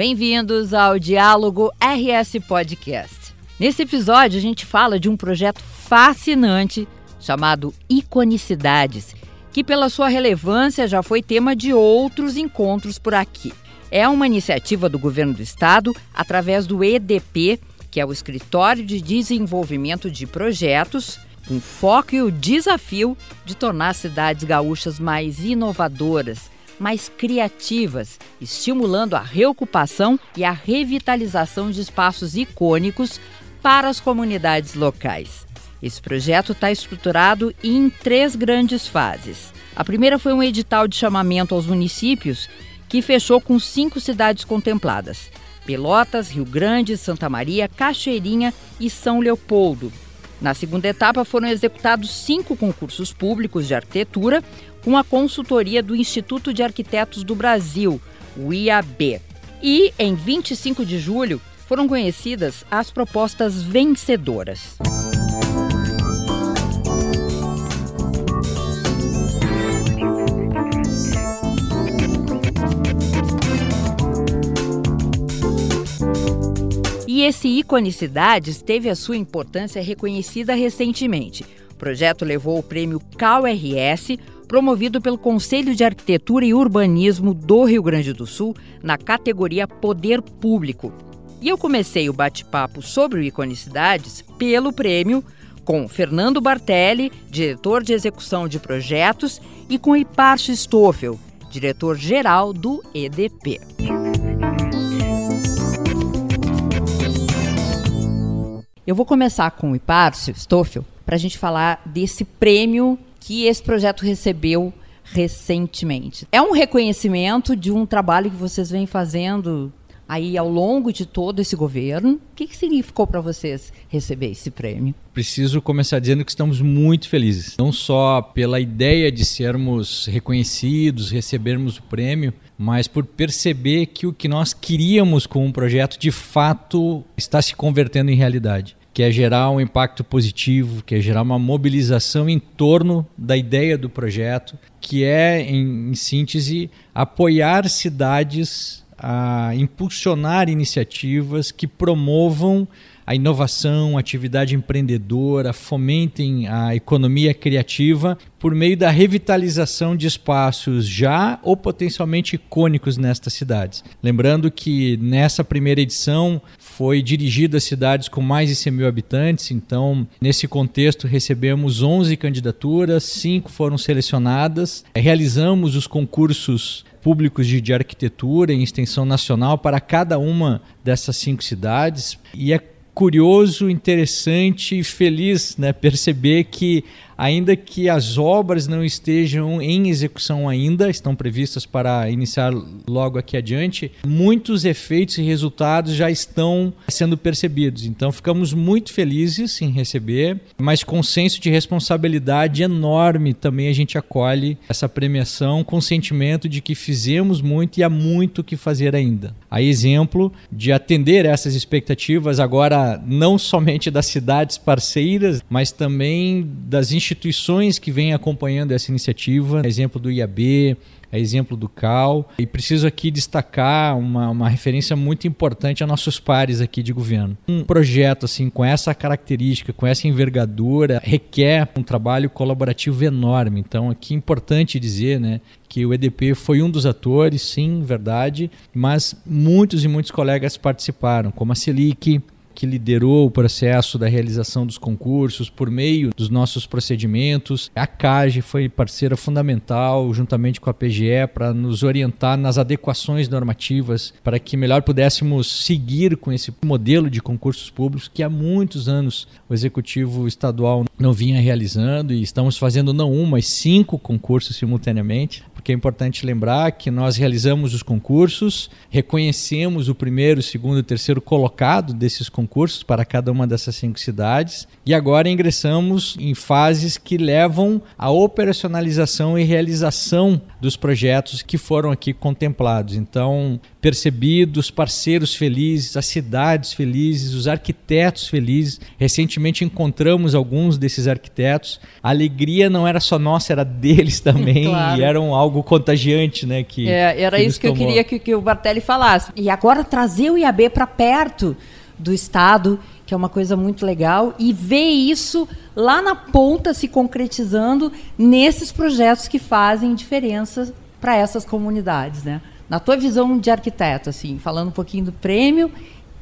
bem-vindos ao Diálogo RS Podcast. Nesse episódio, a gente fala de um projeto fascinante chamado Iconicidades, que, pela sua relevância, já foi tema de outros encontros por aqui. É uma iniciativa do governo do estado através do EDP, que é o Escritório de Desenvolvimento de Projetos, com foco e o desafio de tornar as cidades gaúchas mais inovadoras mais criativas, estimulando a reocupação e a revitalização de espaços icônicos para as comunidades locais. Esse projeto está estruturado em três grandes fases. A primeira foi um edital de chamamento aos municípios que fechou com cinco cidades contempladas: Pelotas, Rio Grande, Santa Maria, Cachoeirinha e São Leopoldo. Na segunda etapa foram executados cinco concursos públicos de arquitetura, com a consultoria do Instituto de Arquitetos do Brasil, o IAB. E, em 25 de julho, foram conhecidas as propostas vencedoras. E esse Iconicidades teve a sua importância reconhecida recentemente. O projeto levou o prêmio CalRS promovido pelo Conselho de Arquitetura e Urbanismo do Rio Grande do Sul na categoria Poder Público. E eu comecei o bate-papo sobre o Iconicidades pelo prêmio com Fernando Bartelli, diretor de execução de projetos, e com Iparcho Stoffel, diretor-geral do EDP. Eu vou começar com o Iparcio Stoffel para a gente falar desse prêmio que esse projeto recebeu recentemente. É um reconhecimento de um trabalho que vocês vêm fazendo aí ao longo de todo esse governo. O que, que significou para vocês receber esse prêmio? Preciso começar dizendo que estamos muito felizes, não só pela ideia de sermos reconhecidos, recebermos o prêmio, mas por perceber que o que nós queríamos com um projeto de fato está se convertendo em realidade que é gerar um impacto positivo, que é gerar uma mobilização em torno da ideia do projeto, que é, em, em síntese, apoiar cidades a impulsionar iniciativas que promovam a inovação, a atividade empreendedora, fomentem a economia criativa por meio da revitalização de espaços já ou potencialmente icônicos nestas cidades. Lembrando que nessa primeira edição foi dirigida a cidades com mais de 100 mil habitantes, então nesse contexto recebemos 11 candidaturas, cinco foram selecionadas, realizamos os concursos públicos de, de arquitetura em extensão nacional para cada uma dessas cinco cidades e é curioso, interessante e feliz né, perceber que ainda que as obras não estejam em execução ainda, estão previstas para iniciar logo aqui adiante, muitos efeitos e resultados já estão sendo percebidos. Então ficamos muito felizes em receber, mas com senso de responsabilidade enorme também a gente acolhe essa premiação com o sentimento de que fizemos muito e há muito que fazer ainda. A exemplo de atender essas expectativas agora não somente das cidades parceiras, mas também das instituições instituições que vêm acompanhando essa iniciativa, exemplo do IAB, exemplo do CAL. E preciso aqui destacar uma, uma referência muito importante a nossos pares aqui de governo. Um projeto assim com essa característica, com essa envergadura, requer um trabalho colaborativo enorme. Então aqui é importante dizer né, que o EDP foi um dos atores, sim, verdade, mas muitos e muitos colegas participaram, como a Selic, que liderou o processo da realização dos concursos por meio dos nossos procedimentos. A CAGE foi parceira fundamental, juntamente com a PGE, para nos orientar nas adequações normativas para que melhor pudéssemos seguir com esse modelo de concursos públicos que há muitos anos o Executivo Estadual não vinha realizando e estamos fazendo não um, mas cinco concursos simultaneamente porque é importante lembrar que nós realizamos os concursos, reconhecemos o primeiro, segundo e terceiro colocado desses concursos para cada uma dessas cinco cidades e agora ingressamos em fases que levam à operacionalização e realização dos projetos que foram aqui contemplados. Então, percebido os parceiros felizes, as cidades felizes, os arquitetos felizes. Recentemente encontramos alguns desses arquitetos. A alegria não era só nossa, era deles também claro. e era um algo contagiante, né? Que, é, era que isso que tomou. eu queria que, que o Bartelli falasse. E agora trazer o IAB para perto do Estado, que é uma coisa muito legal, e ver isso lá na ponta se concretizando nesses projetos que fazem diferença para essas comunidades, né? Na tua visão de arquiteto, assim, falando um pouquinho do prêmio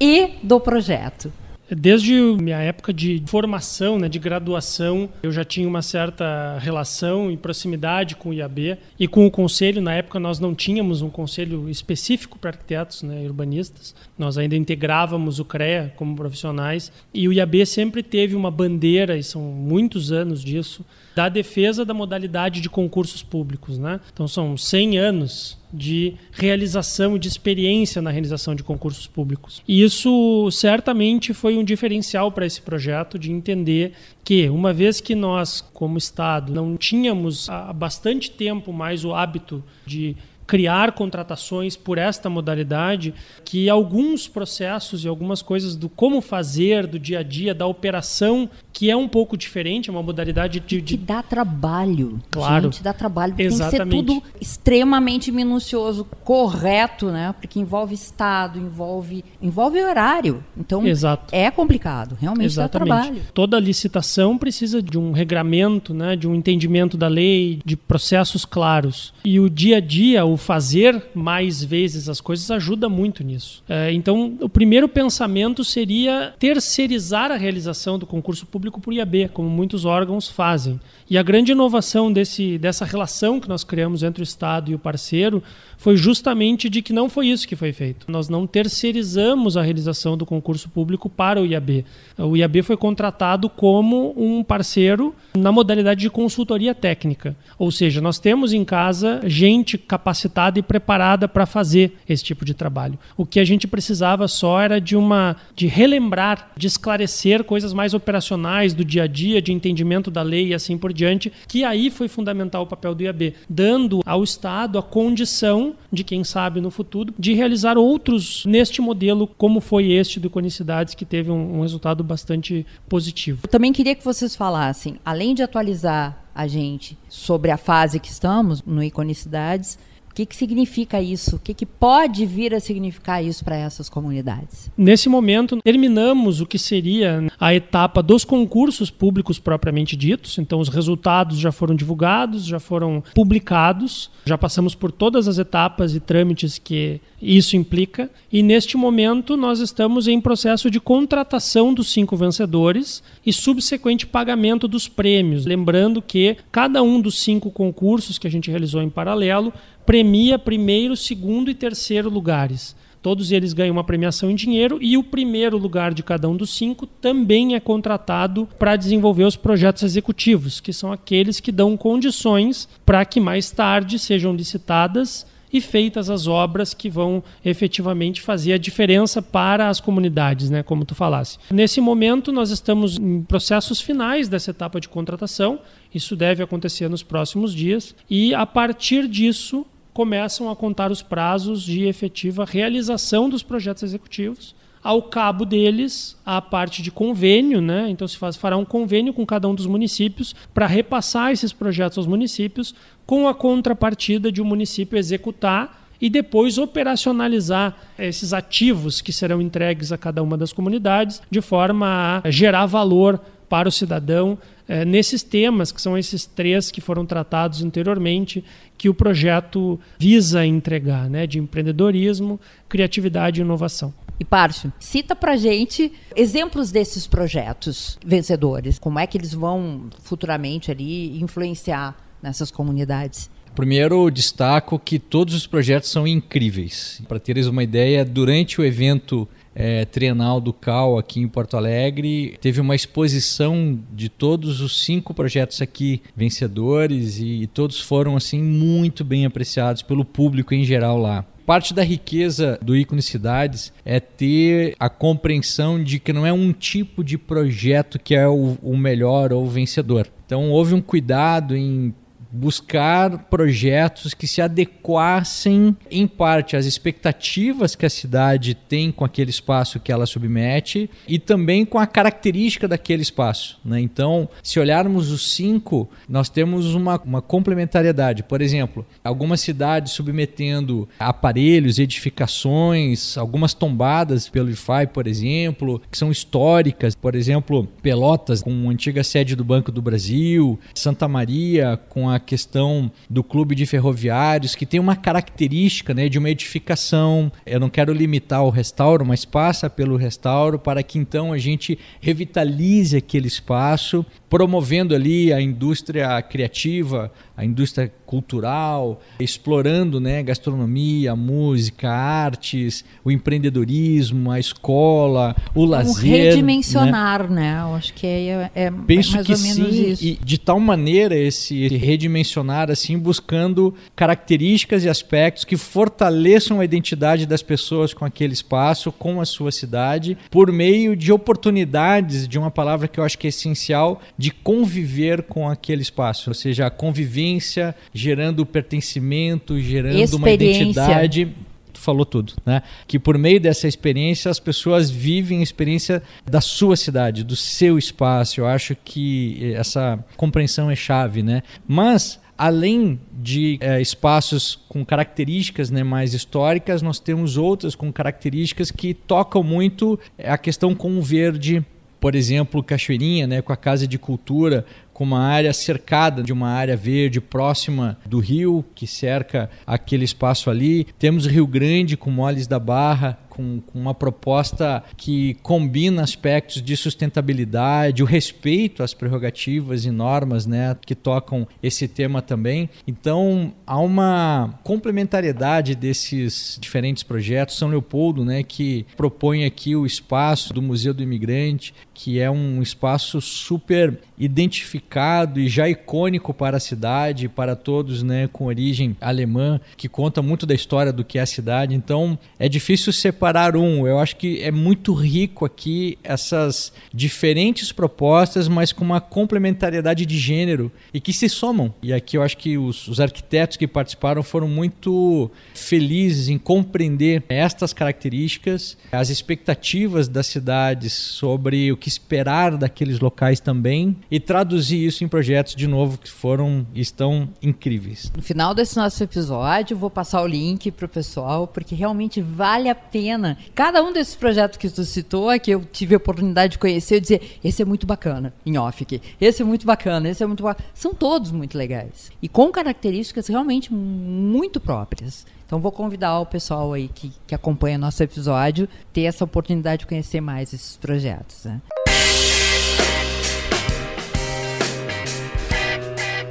e do projeto. Desde minha época de formação, né, de graduação, eu já tinha uma certa relação e proximidade com o IAB e com o conselho. Na época nós não tínhamos um conselho específico para arquitetos né, urbanistas. Nós ainda integrávamos o CREA como profissionais e o IAB sempre teve uma bandeira, e são muitos anos disso, da defesa da modalidade de concursos públicos. Né? Então são 100 anos de realização e de experiência na realização de concursos públicos. E isso certamente foi um diferencial para esse projeto de entender que, uma vez que nós, como Estado, não tínhamos há bastante tempo mais o hábito de criar contratações por esta modalidade, que alguns processos e algumas coisas do como fazer, do dia a dia, da operação, que é um pouco diferente, é uma modalidade de. de... Que dá trabalho. Claro. Gente, dá trabalho. Exatamente. Tem que ser tudo extremamente minucioso, correto, né? Porque envolve Estado, envolve, envolve horário. Então, Exato. é complicado. Realmente Exatamente. dá trabalho. Toda licitação precisa de um regramento, né? de um entendimento da lei, de processos claros. E o dia a dia, o fazer mais vezes as coisas ajuda muito nisso. É, então, o primeiro pensamento seria terceirizar a realização do concurso público por IAB, como muitos órgãos fazem. E a grande inovação desse, dessa relação que nós criamos entre o Estado e o parceiro foi justamente de que não foi isso que foi feito. Nós não terceirizamos a realização do concurso público para o IAB. O IAB foi contratado como um parceiro na modalidade de consultoria técnica. Ou seja, nós temos em casa gente capacitada e preparada para fazer esse tipo de trabalho. O que a gente precisava só era de uma de relembrar, de esclarecer coisas mais operacionais do dia a dia, de entendimento da lei e assim por diante, que aí foi fundamental o papel do IAB, dando ao Estado a condição de quem sabe no futuro, de realizar outros neste modelo, como foi este do Iconicidades, que teve um, um resultado bastante positivo. Eu também queria que vocês falassem, além de atualizar a gente sobre a fase que estamos no Iconicidades, que, que significa isso? O que, que pode vir a significar isso para essas comunidades? Nesse momento, terminamos o que seria a etapa dos concursos públicos propriamente ditos. Então, os resultados já foram divulgados, já foram publicados, já passamos por todas as etapas e trâmites que isso implica. E neste momento, nós estamos em processo de contratação dos cinco vencedores e subsequente pagamento dos prêmios. Lembrando que cada um dos cinco concursos que a gente realizou em paralelo premia primeiro, segundo e terceiro lugares. Todos eles ganham uma premiação em dinheiro e o primeiro lugar de cada um dos cinco também é contratado para desenvolver os projetos executivos, que são aqueles que dão condições para que mais tarde sejam licitadas e feitas as obras que vão efetivamente fazer a diferença para as comunidades, né, como tu falasse. Nesse momento nós estamos em processos finais dessa etapa de contratação. Isso deve acontecer nos próximos dias e a partir disso começam a contar os prazos de efetiva realização dos projetos executivos. Ao cabo deles, a parte de convênio, né? Então se faz, fará um convênio com cada um dos municípios para repassar esses projetos aos municípios, com a contrapartida de o um município executar e depois operacionalizar esses ativos que serão entregues a cada uma das comunidades, de forma a gerar valor para o cidadão é, nesses temas, que são esses três que foram tratados anteriormente, que o projeto visa entregar, né, de empreendedorismo, criatividade e inovação. E Párcio, cita pra gente exemplos desses projetos vencedores. Como é que eles vão futuramente ali influenciar nessas comunidades? Primeiro, destaco que todos os projetos são incríveis. Para teres uma ideia, durante o evento é, trienal do CAL aqui em Porto Alegre. Teve uma exposição de todos os cinco projetos aqui vencedores e, e todos foram assim muito bem apreciados pelo público em geral lá parte da riqueza do ícone cidades é ter a compreensão de que não é um tipo de projeto que é o, o melhor ou o vencedor. Então houve um cuidado em buscar projetos que se adequassem, em parte, às expectativas que a cidade tem com aquele espaço que ela submete e também com a característica daquele espaço. Né? Então, se olharmos os cinco, nós temos uma, uma complementariedade. Por exemplo, algumas cidades submetendo aparelhos, edificações, algumas tombadas pelo Wi-Fi, por exemplo, que são históricas. Por exemplo, Pelotas, com a antiga sede do Banco do Brasil, Santa Maria, com a questão do clube de ferroviários, que tem uma característica né, de uma edificação. Eu não quero limitar o restauro, mas passa pelo restauro para que então a gente revitalize aquele espaço, promovendo ali a indústria criativa, a indústria cultural, explorando né, gastronomia, música, artes, o empreendedorismo, a escola, o um lazer. Redimensionar, né? né? Eu acho que é, é Penso mais que ou menos sim, isso. E de tal maneira esse redimensionar assim, buscando características e aspectos que fortaleçam a identidade das pessoas com aquele espaço, com a sua cidade, por meio de oportunidades, de uma palavra que eu acho que é essencial, de conviver com aquele espaço, ou seja, a convivência gerando pertencimento, gerando uma identidade falou tudo, né? Que por meio dessa experiência as pessoas vivem a experiência da sua cidade, do seu espaço. Eu acho que essa compreensão é chave, né? Mas além de é, espaços com características né, mais históricas, nós temos outras com características que tocam muito a questão com o verde. Por exemplo, Cachoeirinha, né, com a Casa de Cultura, com uma área cercada de uma área verde próxima do rio que cerca aquele espaço ali. Temos Rio Grande com Moles da Barra, com, com, uma proposta que combina aspectos de sustentabilidade, o respeito às prerrogativas e normas né, que tocam esse tema também. Então, há uma complementariedade desses diferentes projetos. São Leopoldo, né, que propõe aqui o espaço do Museu do Imigrante, que é um espaço super identificado e já icônico para a cidade, para todos, né, com origem alemã, que conta muito da história do que é a cidade. Então, é difícil separar um. Eu acho que é muito rico aqui essas diferentes propostas, mas com uma complementariedade de gênero e que se somam. E aqui eu acho que os, os arquitetos que participaram foram muito felizes em compreender estas características, as expectativas das cidades sobre o que esperar daqueles locais também e traduzir isso em projetos de novo que foram estão incríveis. No final desse nosso episódio, vou passar o link para o pessoal, porque realmente vale a pena. Cada um desses projetos que tu citou, que eu tive a oportunidade de conhecer, eu dizer, esse é muito bacana, em off aqui. Esse é muito bacana, esse é muito bacana. São todos muito legais. E com características realmente muito próprias. Então vou convidar o pessoal aí que, que acompanha nosso episódio ter essa oportunidade de conhecer mais esses projetos. Né?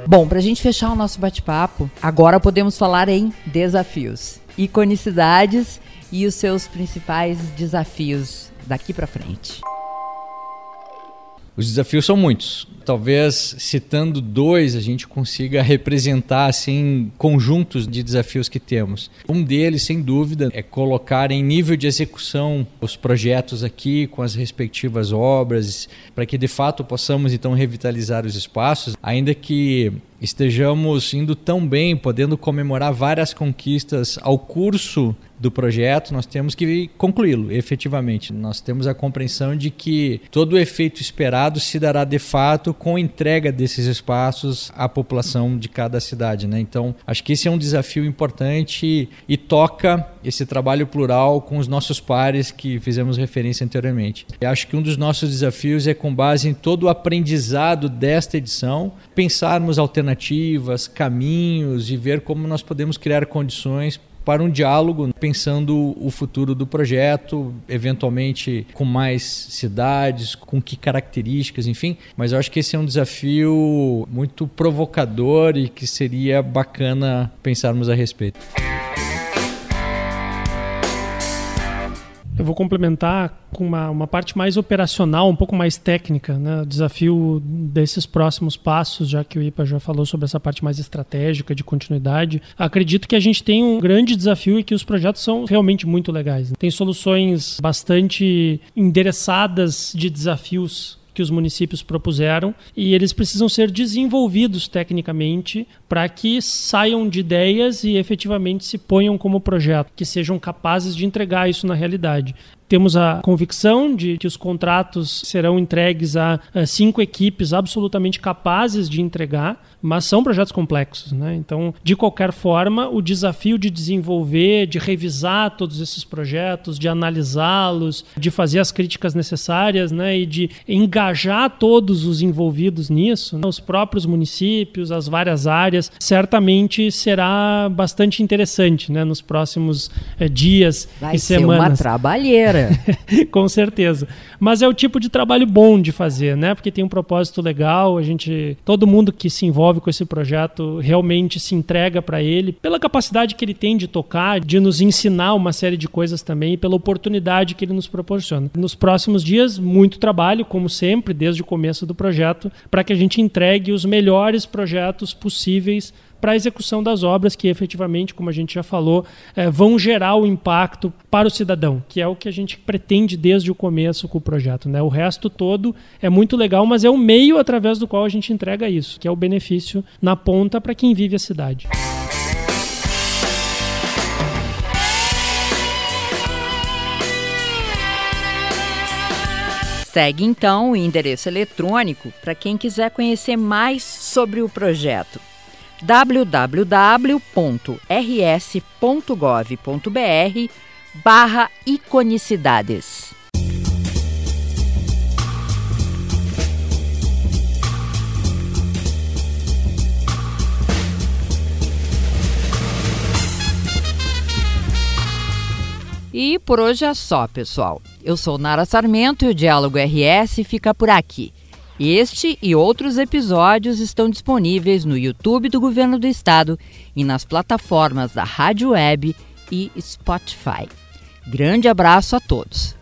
Bom, para a gente fechar o nosso bate-papo, agora podemos falar em desafios, iconicidades e os seus principais desafios daqui para frente. Os desafios são muitos. Talvez citando dois a gente consiga representar assim conjuntos de desafios que temos. Um deles, sem dúvida, é colocar em nível de execução os projetos aqui com as respectivas obras, para que de fato possamos então revitalizar os espaços, ainda que estejamos indo tão bem, podendo comemorar várias conquistas ao curso do projeto, nós temos que concluí-lo efetivamente. Nós temos a compreensão de que todo o efeito esperado se dará de fato com a entrega desses espaços à população de cada cidade. Né? Então, acho que esse é um desafio importante e toca esse trabalho plural com os nossos pares que fizemos referência anteriormente. Acho que um dos nossos desafios é, com base em todo o aprendizado desta edição, pensarmos alternativas, caminhos e ver como nós podemos criar condições para um diálogo, pensando o futuro do projeto, eventualmente com mais cidades, com que características, enfim. Mas eu acho que esse é um desafio muito provocador e que seria bacana pensarmos a respeito. Eu vou complementar com uma, uma parte mais operacional, um pouco mais técnica, né? o desafio desses próximos passos, já que o IPA já falou sobre essa parte mais estratégica, de continuidade. Acredito que a gente tem um grande desafio e que os projetos são realmente muito legais. Tem soluções bastante endereçadas de desafios que os municípios propuseram e eles precisam ser desenvolvidos tecnicamente para que saiam de ideias e efetivamente se ponham como projeto, que sejam capazes de entregar isso na realidade. Temos a convicção de que os contratos serão entregues a, a, cinco equipes absolutamente capazes de entregar, mas são projetos complexos. Né? Então, de qualquer forma, o desafio de desenvolver, de revisar todos esses projetos, de analisá-los, de fazer as críticas necessárias né? e de engajar todos os envolvidos nisso, né? os próprios municípios, as várias áreas, certamente será bastante interessante né? nos próximos eh, dias Vai e semanas. Vai ser uma trabalheira. Com certeza. Mas é o tipo de trabalho bom de fazer, né? Porque tem um propósito legal, a gente, todo mundo que se envolve com esse projeto realmente se entrega para ele, pela capacidade que ele tem de tocar, de nos ensinar uma série de coisas também, e pela oportunidade que ele nos proporciona. Nos próximos dias, muito trabalho, como sempre, desde o começo do projeto, para que a gente entregue os melhores projetos possíveis para a execução das obras que efetivamente, como a gente já falou, é, vão gerar o impacto para o cidadão, que é o que a gente pretende desde o começo com o projeto. Né? O resto todo é muito legal, mas é o meio através do qual a gente entrega isso, que é o benefício na ponta para quem vive a cidade. Segue então o endereço eletrônico para quem quiser conhecer mais sobre o projeto www.rs.gov.br barra iconicidades. E por hoje é só, pessoal. Eu sou Nara Sarmento e o Diálogo RS fica por aqui. Este e outros episódios estão disponíveis no YouTube do Governo do Estado e nas plataformas da Rádio Web e Spotify. Grande abraço a todos!